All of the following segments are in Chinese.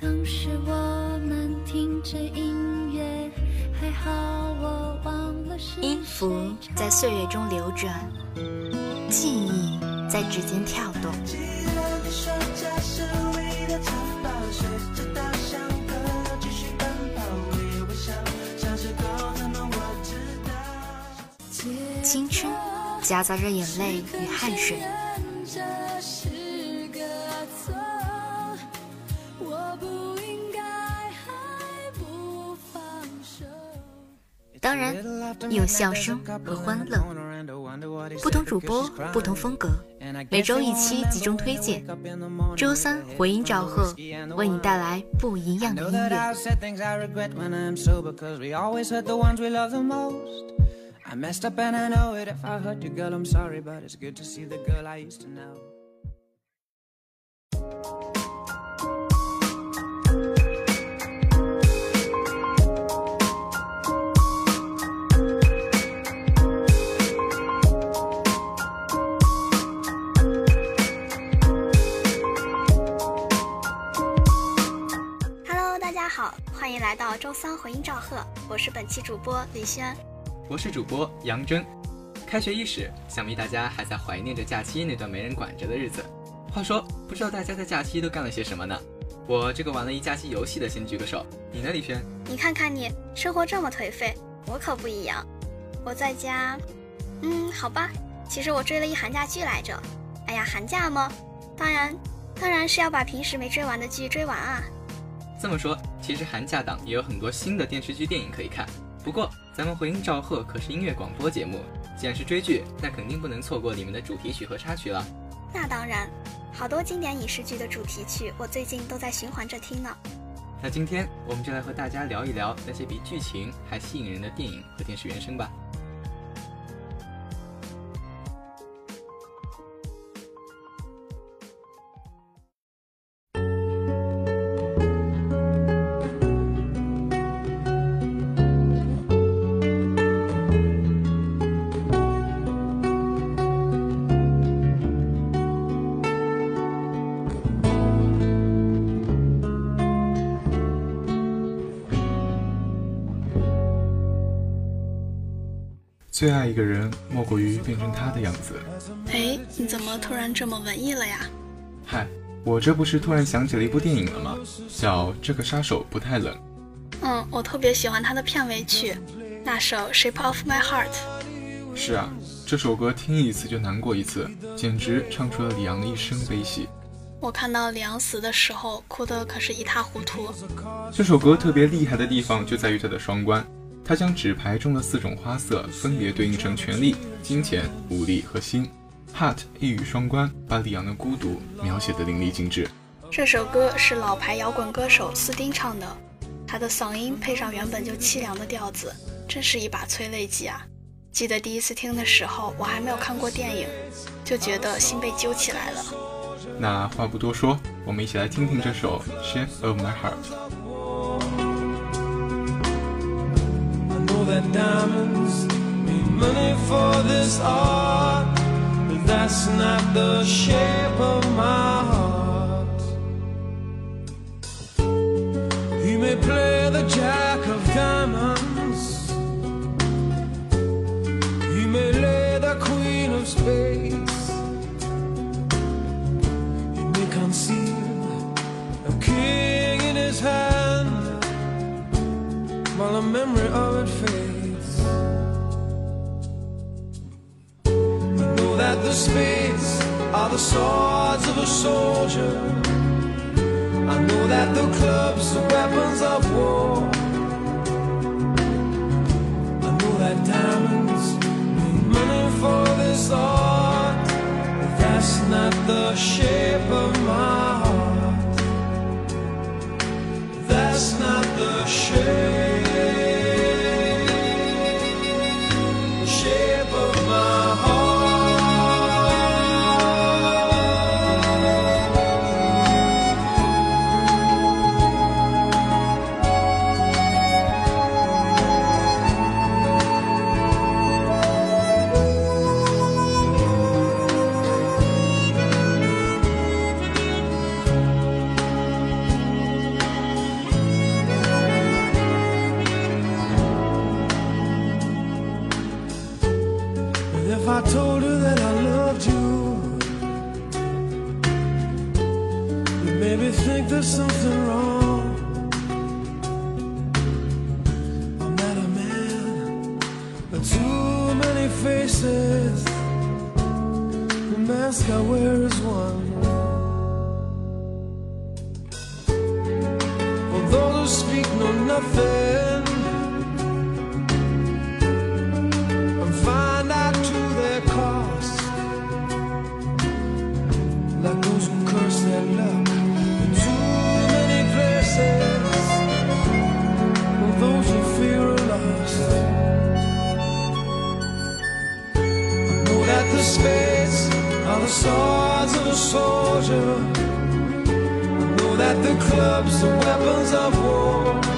当时我们听着音乐，还好我忘了是音符在岁月中流转，记忆在指尖跳动。青春夹杂着眼泪与汗水。当然，有笑声和欢乐。不同主播，不同风格，每周一期集中推荐。周三回音赵贺，为你带来不一样的音乐。来到周三回音赵贺，我是本期主播李轩，我是主播杨真。开学伊始，想必大家还在怀念着假期那段没人管着的日子。话说，不知道大家在假期都干了些什么呢？我这个玩了一假期游戏的，先举个手。你呢，李轩？你看看你，生活这么颓废，我可不一样。我在家，嗯，好吧，其实我追了一寒假剧来着。哎呀，寒假吗？当然，当然是要把平时没追完的剧追完啊。这么说，其实寒假档也有很多新的电视剧、电影可以看。不过，咱们回音赵贺可是音乐广播节目，既然是追剧，那肯定不能错过里面的主题曲和插曲了。那当然，好多经典影视剧的主题曲，我最近都在循环着听呢。那今天我们就来和大家聊一聊那些比剧情还吸引人的电影和电视原声吧。最爱一个人，莫过于变成他的样子。哎，你怎么突然这么文艺了呀？嗨，我这不是突然想起了一部电影了吗？叫《这个杀手不太冷》。嗯，我特别喜欢他的片尾曲，那首《Shape of My Heart》。是啊，这首歌听一次就难过一次，简直唱出了李阳的一生悲喜。我看到李阳死的时候，哭得可是一塌糊涂。这首歌特别厉害的地方就在于它的双关。他将纸牌中的四种花色分别对应成权力、金钱、武力和心，heart 一语双关，把李昂的孤独描写的淋漓尽致。这首歌是老牌摇滚歌手斯丁唱的，他的嗓音配上原本就凄凉的调子，真是一把催泪剂啊！记得第一次听的时候，我还没有看过电影，就觉得心被揪起来了。那话不多说，我们一起来听听这首《Shape of My Heart》。That diamonds. Need money for this art, but that's not the shape of my heart. He may play the jack of diamonds, he may lay the queen of spades, the memory of it fades. We know that the spades are the swords of a soldier. I know that the clubs are weapons of war. I know that diamonds need money for this art, but that's not the shape of my heart. That's not the shape. Like those who curse their luck in too many places. Those who fear. I know that the spades are the swords of a soldier. I know that the clubs are weapons of war.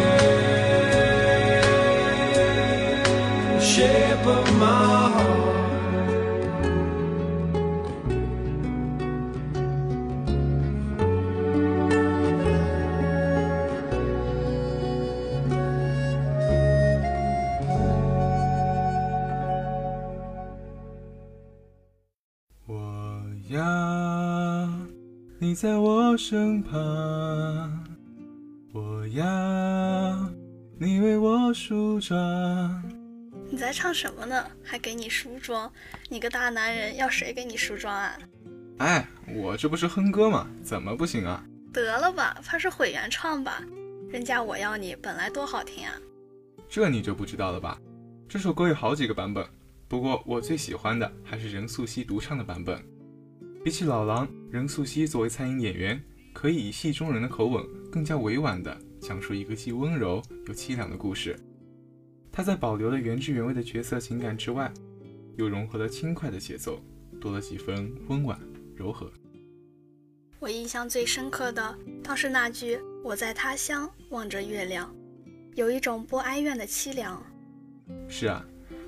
shape 你在我身旁。我要，你为我梳妆。你在唱什么呢？还给你梳妆？你个大男人，要谁给你梳妆啊？哎，我这不是哼歌吗？怎么不行啊？得了吧，怕是毁原创吧？人家我要你本来多好听啊！这你就不知道了吧？这首歌有好几个版本，不过我最喜欢的还是任素汐独唱的版本。比起老狼，任素汐作为餐饮演员，可以以戏中人的口吻，更加委婉地讲述一个既温柔又凄凉的故事。她在保留了原汁原味的角色情感之外，又融合了轻快的节奏，多了几分温婉柔和。我印象最深刻的倒是那句“我在他乡望着月亮”，有一种不哀怨的凄凉。是啊，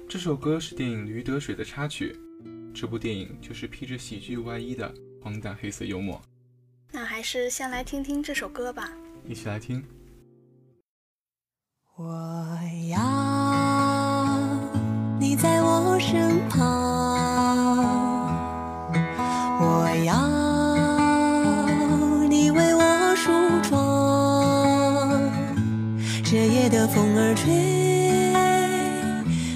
这首歌是电影《驴得水》的插曲。这部电影就是披着喜剧外衣的荒诞黑色幽默。那还是先来听听这首歌吧。一起来听。我要你在我身旁，我要你为我梳妆。这夜的风儿吹，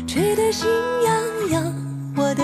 吹得心痒痒。我的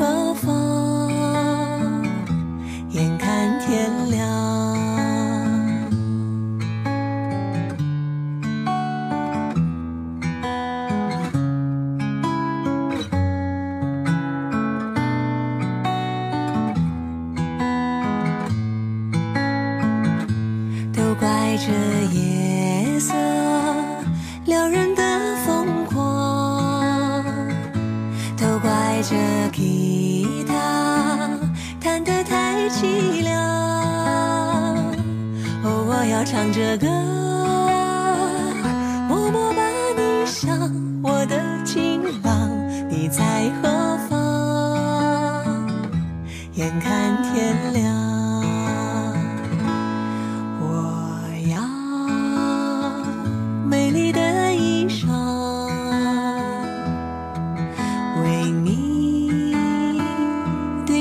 何方？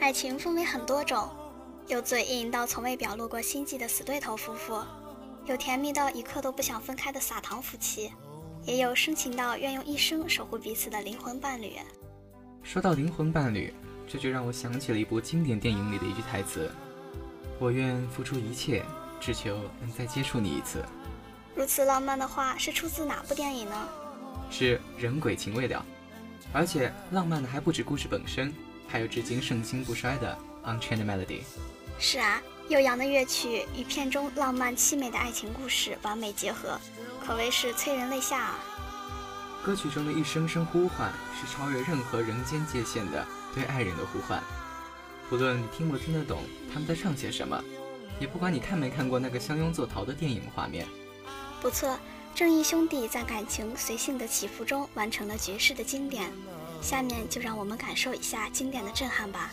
爱情分为很多种，有嘴硬到从未表露过心迹的死对头夫妇，有甜蜜到一刻都不想分开的撒糖夫妻，也有深情到愿用一生守护彼此的灵魂伴侣。说到灵魂伴侣，这就让我想起了一部经典电影里的一句台词：“我愿付出一切，只求能再接触你一次。”如此浪漫的话是出自哪部电影呢？是人鬼情未了，而且浪漫的还不止故事本身，还有至今盛行不衰的《Unchained Melody》。是啊，悠扬的乐曲与片中浪漫凄美的爱情故事完美结合，可谓是催人泪下啊！歌曲中的一声声呼唤，是超越任何人间界限的对爱人的呼唤。不论你听不听得懂他们在唱些什么，也不管你看没看过那个相拥作逃的电影画面。不错。正义兄弟在感情随性的起伏中完成了绝世的经典，下面就让我们感受一下经典的震撼吧。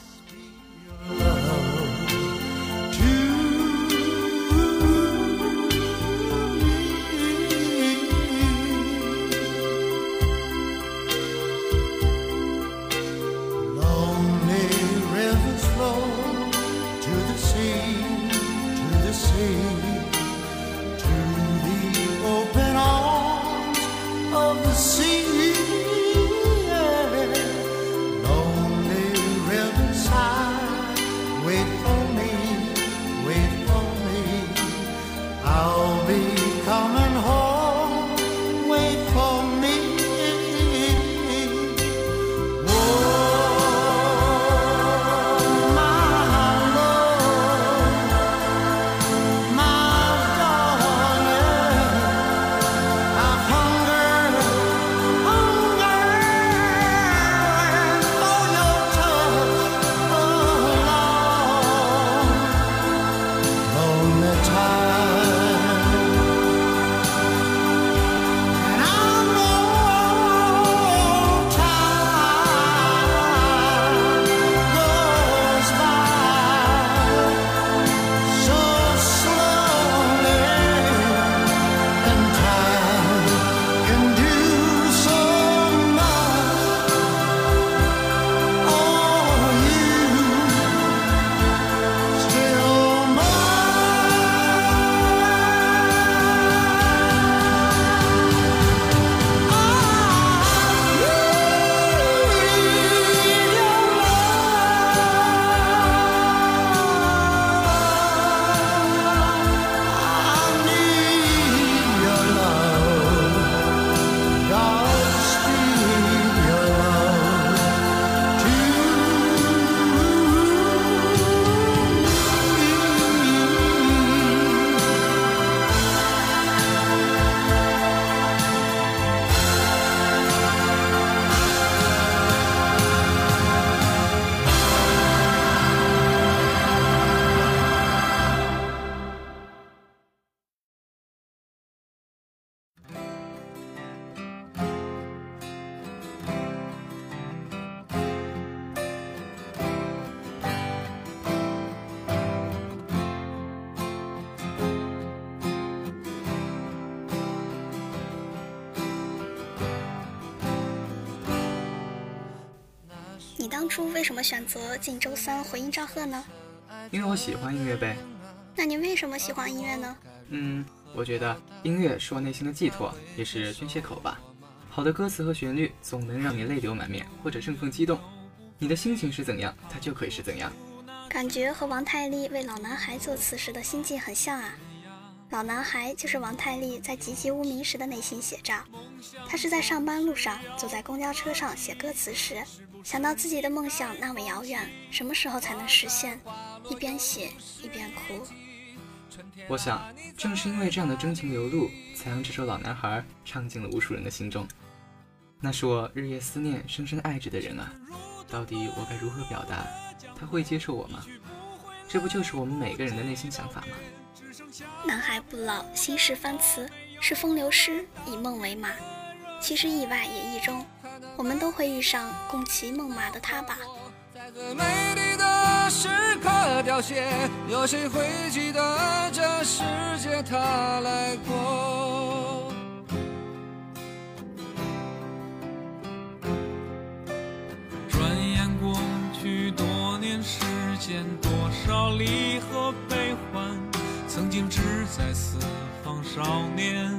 当初为什么选择进周三回应赵贺呢？因为我喜欢音乐呗。那你为什么喜欢音乐呢？嗯，我觉得音乐是我内心的寄托，也是宣泄口吧。好的歌词和旋律总能让你泪流满面，或者振奋激动。你的心情是怎样，它就可以是怎样。感觉和王太利为老男孩作词时的心境很像啊。老男孩就是王太利在籍籍无名时的内心写照。他是在上班路上，坐在公交车上写歌词时，想到自己的梦想那么遥远，什么时候才能实现？一边写一边哭。我想，正是因为这样的真情流露，才让这首《老男孩》唱进了无数人的心中。那是我日夜思念、深深爱着的人啊！到底我该如何表达？他会接受我吗？这不就是我们每个人的内心想法吗？男孩不老，心事翻词，是风流诗，以梦为马。其实意外也意中，我们都会遇上共骑梦马的他吧。在最美丽的时刻凋谢，有谁会记得这世界来过？转眼过去多年间，多少离合悲欢，曾经志在四方少年。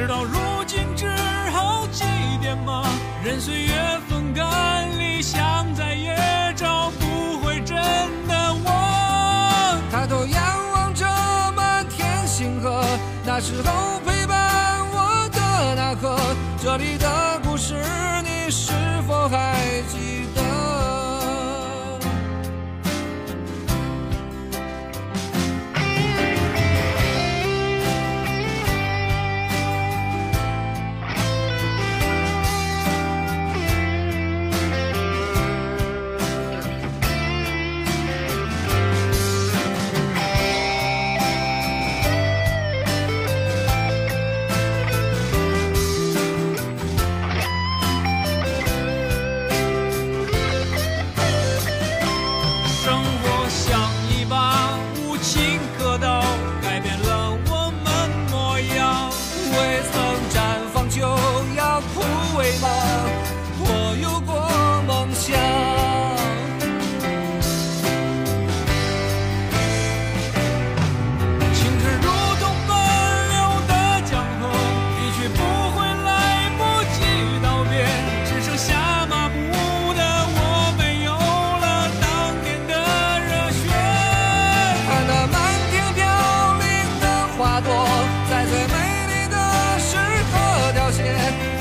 事到如今只好祭奠吗？任岁月风干，理想再也找不回真的我。抬头仰望着满天星河，那时候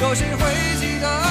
有谁会记得？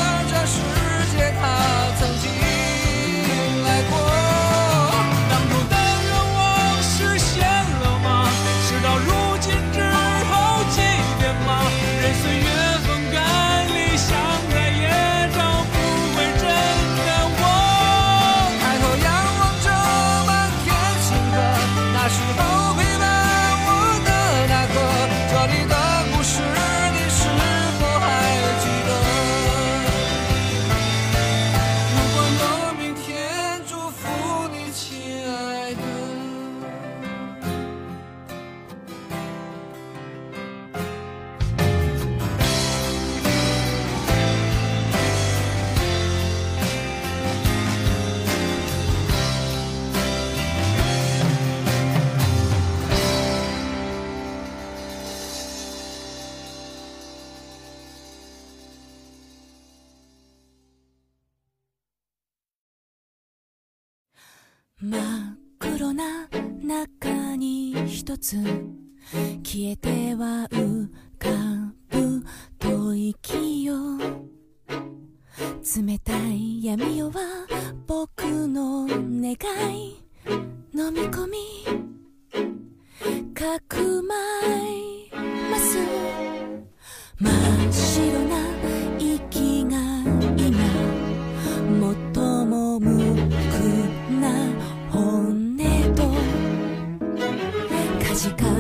一つ消えては浮かぶ吐息よ。冷たい闇夜は僕の願い。飲み込みかくまいます。 아직 가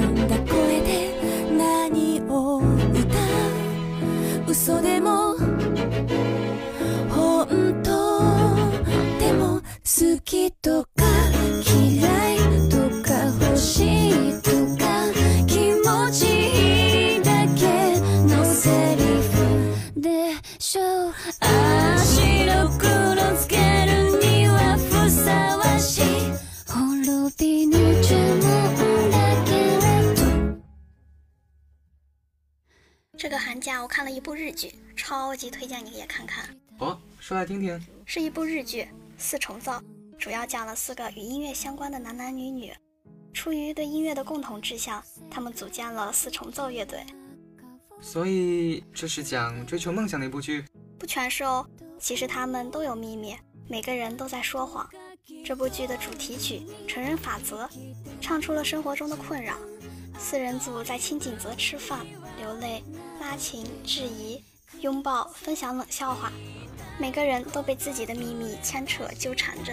来听听。是一部日剧《四重奏》，主要讲了四个与音乐相关的男男女女。出于对音乐的共同志向，他们组建了四重奏乐队。所以这是讲追求梦想的一部剧。不全是哦，其实他们都有秘密，每个人都在说谎。这部剧的主题曲《成人法则》，唱出了生活中的困扰。四人组在清景泽吃饭、流泪、拉琴、质疑、拥抱、分享冷笑话。每个人都被自己的秘密牵扯纠缠着。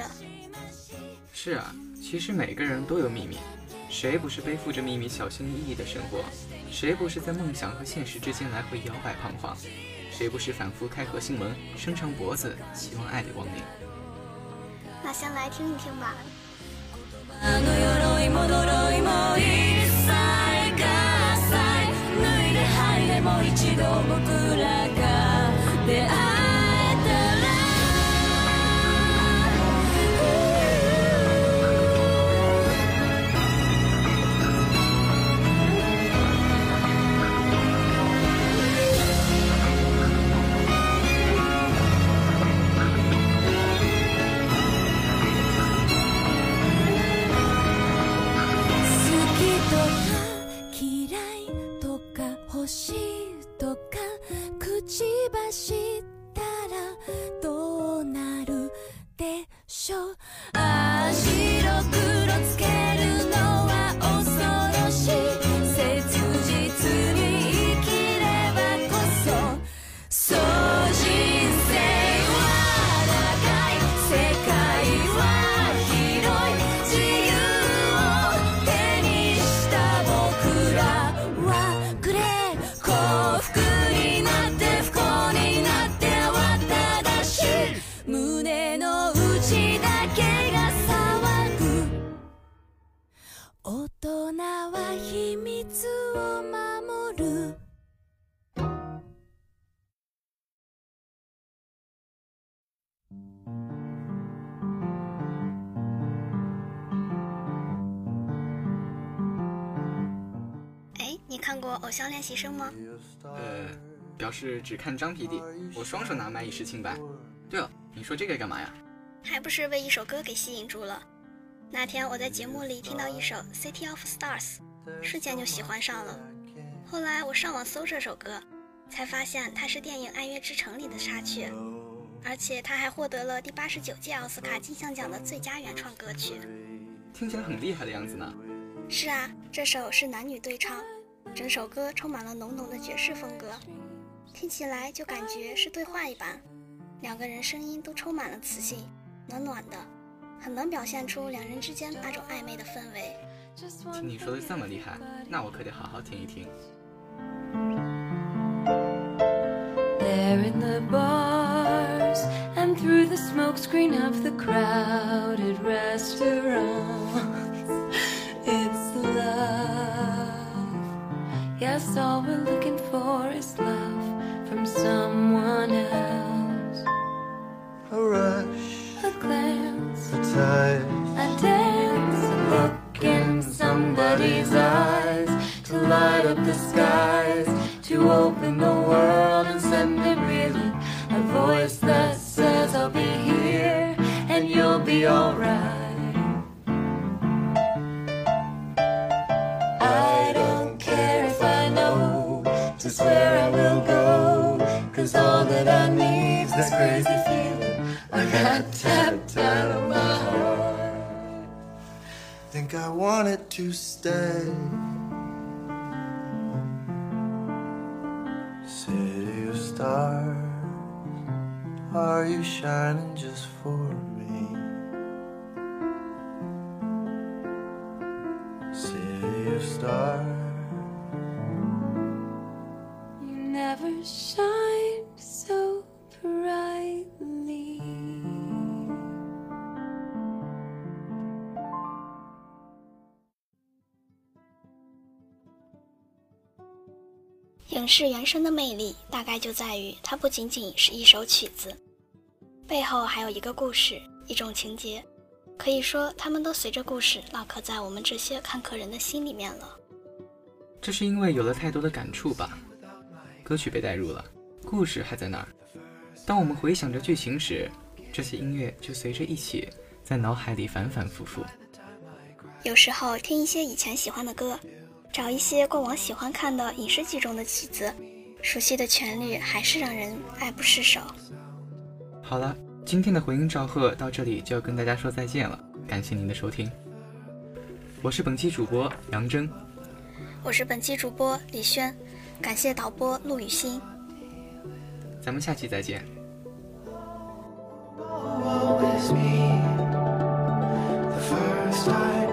是啊，其实每个人都有秘密，谁不是背负着秘密小心翼翼的生活？谁不是在梦想和现实之间来回摇摆彷徨？谁不是反复开合心门，伸长脖子，希望爱的光临？那先来听一听吧。that I 看过《偶像练习生》吗？呃，表示只看张 PD，我双手拿麦以示清白。对了，你说这个干嘛呀？还不是被一首歌给吸引住了。那天我在节目里听到一首《City of Stars》，瞬间就喜欢上了。后来我上网搜这首歌，才发现它是电影《爱乐之城》里的插曲，而且它还获得了第八十九届奥斯卡金像奖的最佳原创歌曲。听起来很厉害的样子呢。是啊，这首是男女对唱，整首歌充满了浓浓的爵士风格，听起来就感觉是对话一般，两个人声音都充满了磁性，暖暖的，很能表现出两人之间那种暧昧的氛围。听你说的这么厉害，那我可得好好听一听。There in the bars and through the smokescreen of the crowded restaurants, it's love. Yes, I stars, are you shining just for me? 影视原声的魅力大概就在于它不仅仅是一首曲子，背后还有一个故事，一种情节。可以说，他们都随着故事烙刻在我们这些看客人的心里面了。这是因为有了太多的感触吧？歌曲被带入了，故事还在那儿。当我们回想着剧情时，这些音乐就随着一起在脑海里反反复复。有时候听一些以前喜欢的歌，找一些过往喜欢看的影视剧中的曲子，熟悉的旋律还是让人爱不释手。好了，今天的回音赵贺到这里就要跟大家说再见了，感谢您的收听。我是本期主播杨真，我是本期主播李轩，感谢导播陆雨欣。咱们下期再见。Is me. The first I